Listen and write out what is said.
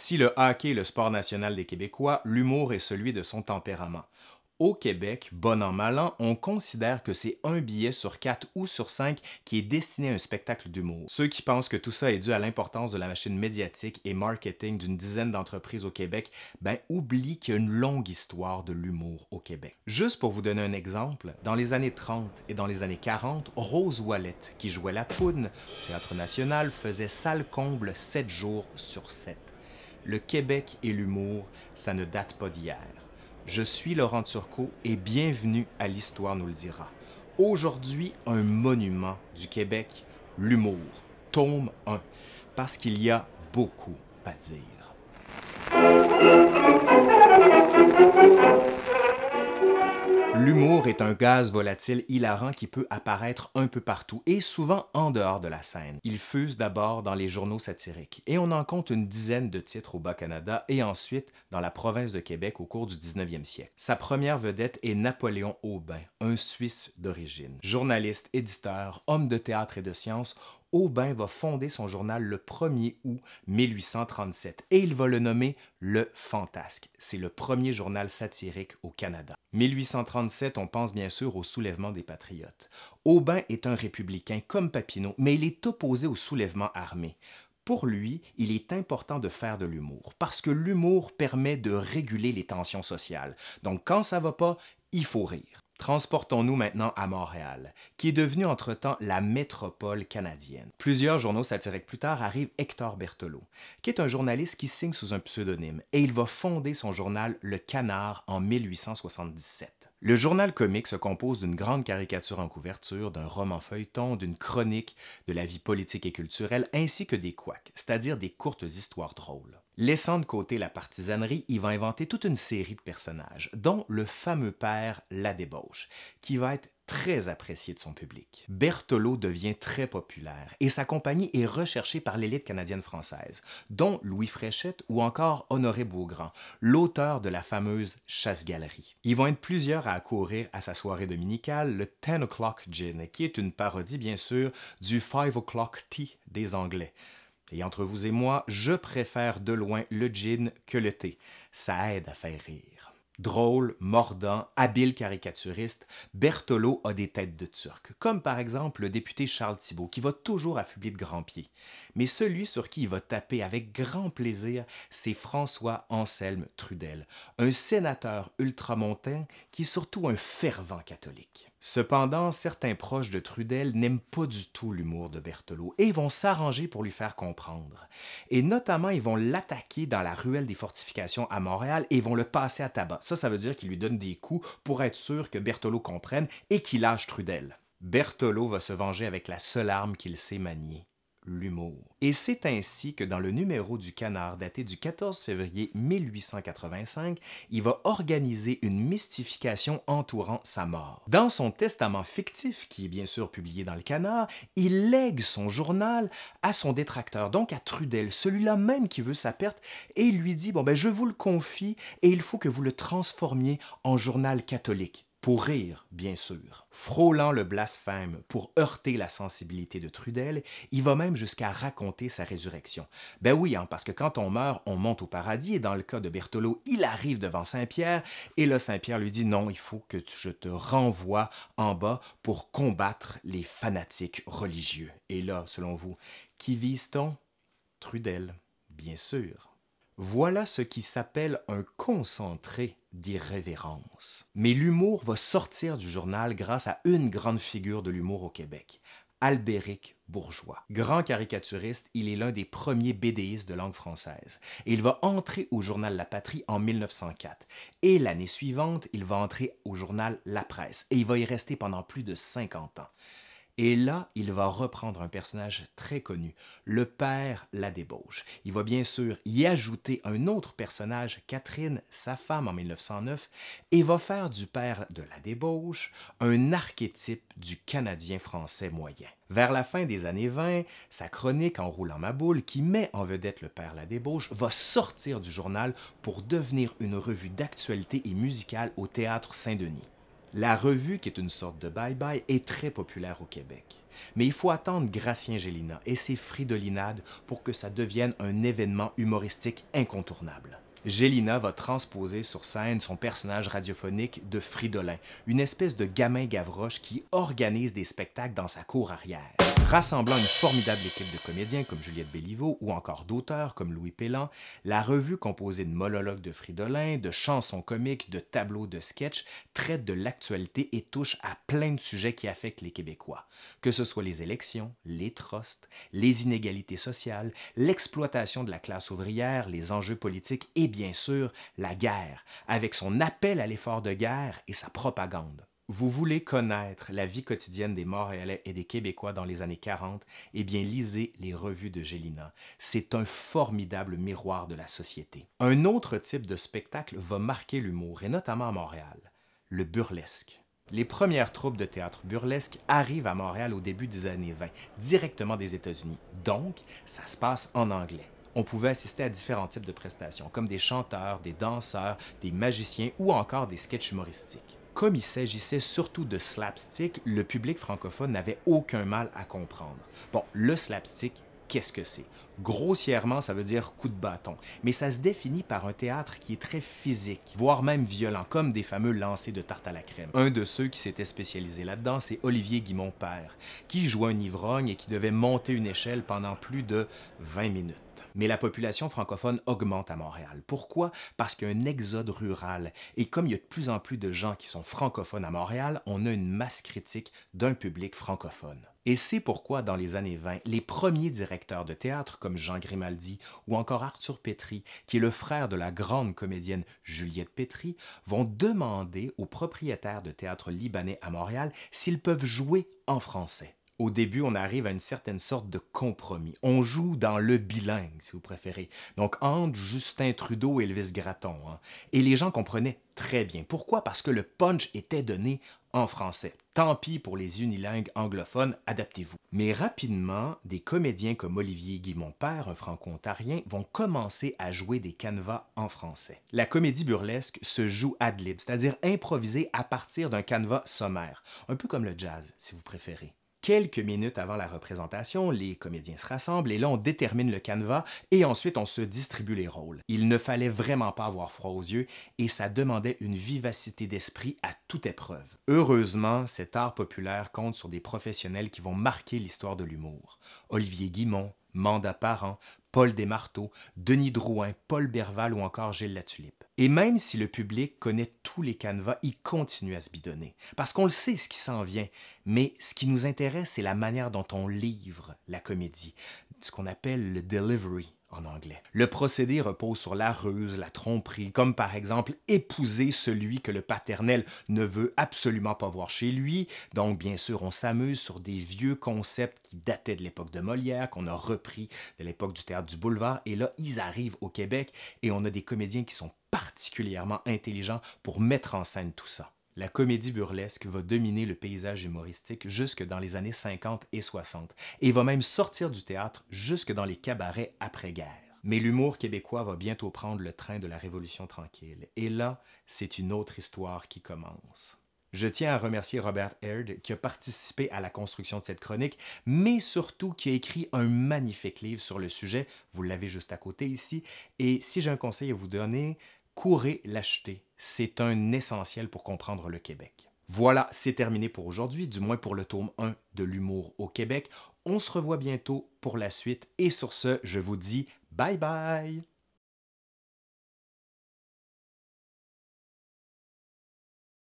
Si le hockey est le sport national des Québécois, l'humour est celui de son tempérament. Au Québec, bon an mal an, on considère que c'est un billet sur quatre ou sur cinq qui est destiné à un spectacle d'humour. Ceux qui pensent que tout ça est dû à l'importance de la machine médiatique et marketing d'une dizaine d'entreprises au Québec, ben oublient qu'il y a une longue histoire de l'humour au Québec. Juste pour vous donner un exemple, dans les années 30 et dans les années 40, Rose Wallet, qui jouait la poune au Théâtre National, faisait salle comble 7 jours sur 7. Le Québec et l'humour, ça ne date pas d'hier. Je suis Laurent Turcot et bienvenue à l'Histoire nous le dira. Aujourd'hui, un monument du Québec, l'humour, tome 1, parce qu'il y a beaucoup à dire. L'humour est un gaz volatile hilarant qui peut apparaître un peu partout et souvent en dehors de la scène. Il fuse d'abord dans les journaux satiriques et on en compte une dizaine de titres au Bas-Canada et ensuite dans la province de Québec au cours du 19e siècle. Sa première vedette est Napoléon Aubin, un Suisse d'origine. Journaliste, éditeur, homme de théâtre et de science, Aubin va fonder son journal le 1er août 1837 et il va le nommer Le Fantasque. C'est le premier journal satirique au Canada. 1837, on pense bien sûr au soulèvement des patriotes. Aubin est un républicain comme Papineau, mais il est opposé au soulèvement armé. Pour lui, il est important de faire de l'humour, parce que l'humour permet de réguler les tensions sociales. Donc quand ça va pas, il faut rire. Transportons-nous maintenant à Montréal, qui est devenue entre-temps la métropole canadienne. Plusieurs journaux satiriques plus tard arrive Hector Berthelot, qui est un journaliste qui signe sous un pseudonyme, et il va fonder son journal Le Canard en 1877. Le journal comique se compose d'une grande caricature en couverture, d'un roman feuilleton, d'une chronique de la vie politique et culturelle, ainsi que des couacs, c'est-à-dire des courtes histoires drôles. Laissant de côté la partisanerie, il va inventer toute une série de personnages, dont le fameux père La Débauche, qui va être très apprécié de son public. Berthelot devient très populaire et sa compagnie est recherchée par l'élite canadienne-française, dont Louis Fréchette ou encore Honoré Beaugrand, l'auteur de la fameuse Chasse-Galerie. Ils vont être plusieurs à accourir à sa soirée dominicale, le 10 O'Clock Gin, qui est une parodie bien sûr du 5 O'Clock Tea des Anglais. Et entre vous et moi, je préfère de loin le gin que le thé. Ça aide à faire rire. Drôle, mordant, habile caricaturiste, Berthelot a des têtes de turc, comme par exemple le député Charles Thibault, qui va toujours affubler de grands pieds. Mais celui sur qui il va taper avec grand plaisir, c'est François Anselme Trudel, un sénateur ultramontain qui est surtout un fervent catholique. Cependant, certains proches de Trudel n'aiment pas du tout l'humour de Berthelot et vont s'arranger pour lui faire comprendre. Et notamment, ils vont l'attaquer dans la ruelle des fortifications à Montréal et vont le passer à tabac. Ça, ça veut dire qu'ils lui donnent des coups pour être sûr que Berthelot comprenne et qu'il lâche Trudel. Berthelot va se venger avec la seule arme qu'il sait manier, l'humour. Et c'est ainsi que dans le numéro du Canard daté du 14 février 1885, il va organiser une mystification entourant sa mort. Dans son testament fictif, qui est bien sûr publié dans le Canard, il lègue son journal à son détracteur, donc à Trudel, celui-là même qui veut sa perte, et il lui dit, bon ben je vous le confie, et il faut que vous le transformiez en journal catholique pour rire, bien sûr. Frôlant le blasphème pour heurter la sensibilité de Trudel, il va même jusqu'à raconter sa résurrection. Ben oui, hein, parce que quand on meurt, on monte au paradis, et dans le cas de Berthelot, il arrive devant Saint-Pierre, et là Saint-Pierre lui dit non, il faut que je te renvoie en bas pour combattre les fanatiques religieux. Et là, selon vous, qui vise-t-on? Trudel, bien sûr. Voilà ce qui s'appelle un concentré d'irrévérence. Mais l'humour va sortir du journal grâce à une grande figure de l'humour au Québec, Albéric Bourgeois. Grand caricaturiste, il est l'un des premiers BDistes de langue française. Il va entrer au journal La Patrie en 1904. Et l'année suivante, il va entrer au journal La Presse. Et il va y rester pendant plus de 50 ans. Et là, il va reprendre un personnage très connu, le père la débauche. Il va bien sûr y ajouter un autre personnage, Catherine, sa femme en 1909, et va faire du père de la débauche un archétype du Canadien français moyen. Vers la fin des années 20, sa chronique En roulant ma boule, qui met en vedette le père la débauche, va sortir du journal pour devenir une revue d'actualité et musicale au théâtre Saint-Denis. La revue, qui est une sorte de bye-bye, est très populaire au Québec. Mais il faut attendre Gracien Gélina et ses fridolinades pour que ça devienne un événement humoristique incontournable. Gélina va transposer sur scène son personnage radiophonique de Fridolin, une espèce de gamin gavroche qui organise des spectacles dans sa cour arrière. Rassemblant une formidable équipe de comédiens comme Juliette Béliveau ou encore d'auteurs comme Louis Pellan, la revue composée de monologues de Fridolin, de chansons comiques, de tableaux de sketch traite de l'actualité et touche à plein de sujets qui affectent les Québécois, que ce soit les élections, les trusts, les inégalités sociales, l'exploitation de la classe ouvrière, les enjeux politiques et bien sûr la guerre, avec son appel à l'effort de guerre et sa propagande. Vous voulez connaître la vie quotidienne des Montréalais et des Québécois dans les années 40, eh bien lisez les revues de Gélina. C'est un formidable miroir de la société. Un autre type de spectacle va marquer l'humour, et notamment à Montréal, le burlesque. Les premières troupes de théâtre burlesque arrivent à Montréal au début des années 20, directement des États-Unis. Donc, ça se passe en anglais on pouvait assister à différents types de prestations, comme des chanteurs, des danseurs, des magiciens ou encore des sketchs humoristiques. Comme il s'agissait surtout de slapstick, le public francophone n'avait aucun mal à comprendre. Bon, le slapstick, qu'est-ce que c'est? Grossièrement, ça veut dire coup de bâton, mais ça se définit par un théâtre qui est très physique, voire même violent, comme des fameux lancers de tarte à la crème. Un de ceux qui s'était spécialisé là-dedans, c'est Olivier Guimont-Père, qui jouait un ivrogne et qui devait monter une échelle pendant plus de 20 minutes. Mais la population francophone augmente à Montréal. Pourquoi? Parce qu'il y a un exode rural. Et comme il y a de plus en plus de gens qui sont francophones à Montréal, on a une masse critique d'un public francophone. Et c'est pourquoi, dans les années 20, les premiers directeurs de théâtre comme Jean Grimaldi ou encore Arthur Petri, qui est le frère de la grande comédienne Juliette Petri, vont demander aux propriétaires de théâtre libanais à Montréal s'ils peuvent jouer en français au début, on arrive à une certaine sorte de compromis. On joue dans le bilingue, si vous préférez. Donc, entre Justin Trudeau et Elvis Gratton. Hein. Et les gens comprenaient très bien. Pourquoi? Parce que le punch était donné français. Tant pis pour les unilingues anglophones, adaptez-vous. Mais rapidement, des comédiens comme Olivier Guimont-Père, un franco-ontarien, vont commencer à jouer des canevas en français. La comédie burlesque se joue ad lib, c'est-à-dire improvisée à partir d'un canevas sommaire, un peu comme le jazz, si vous préférez. Quelques minutes avant la représentation, les comédiens se rassemblent et là on détermine le canevas et ensuite on se distribue les rôles. Il ne fallait vraiment pas avoir froid aux yeux et ça demandait une vivacité d'esprit à toute épreuve. Heureusement, cet art populaire compte sur des professionnels qui vont marquer l'histoire de l'humour. Olivier Guimont, Manda Parent, Paul Desmarteaux, Denis Drouin, Paul Berval ou encore Gilles Latulippe. Et même si le public connaît tous les canevas, il continue à se bidonner. Parce qu'on le sait ce qui s'en vient. Mais ce qui nous intéresse, c'est la manière dont on livre la comédie, ce qu'on appelle le delivery en anglais. Le procédé repose sur la ruse, la tromperie, comme par exemple épouser celui que le paternel ne veut absolument pas voir chez lui. Donc bien sûr, on s'amuse sur des vieux concepts qui dataient de l'époque de Molière, qu'on a repris de l'époque du théâtre du boulevard, et là, ils arrivent au Québec et on a des comédiens qui sont particulièrement intelligents pour mettre en scène tout ça la comédie burlesque va dominer le paysage humoristique jusque dans les années 50 et 60 et va même sortir du théâtre jusque dans les cabarets après-guerre. Mais l'humour québécois va bientôt prendre le train de la Révolution tranquille. Et là, c'est une autre histoire qui commence. Je tiens à remercier Robert Aird qui a participé à la construction de cette chronique, mais surtout qui a écrit un magnifique livre sur le sujet. Vous l'avez juste à côté ici. Et si j'ai un conseil à vous donner, courez l'acheter. C'est un essentiel pour comprendre le Québec. Voilà, c'est terminé pour aujourd'hui, du moins pour le tome 1 de l'humour au Québec. On se revoit bientôt pour la suite et sur ce, je vous dis bye bye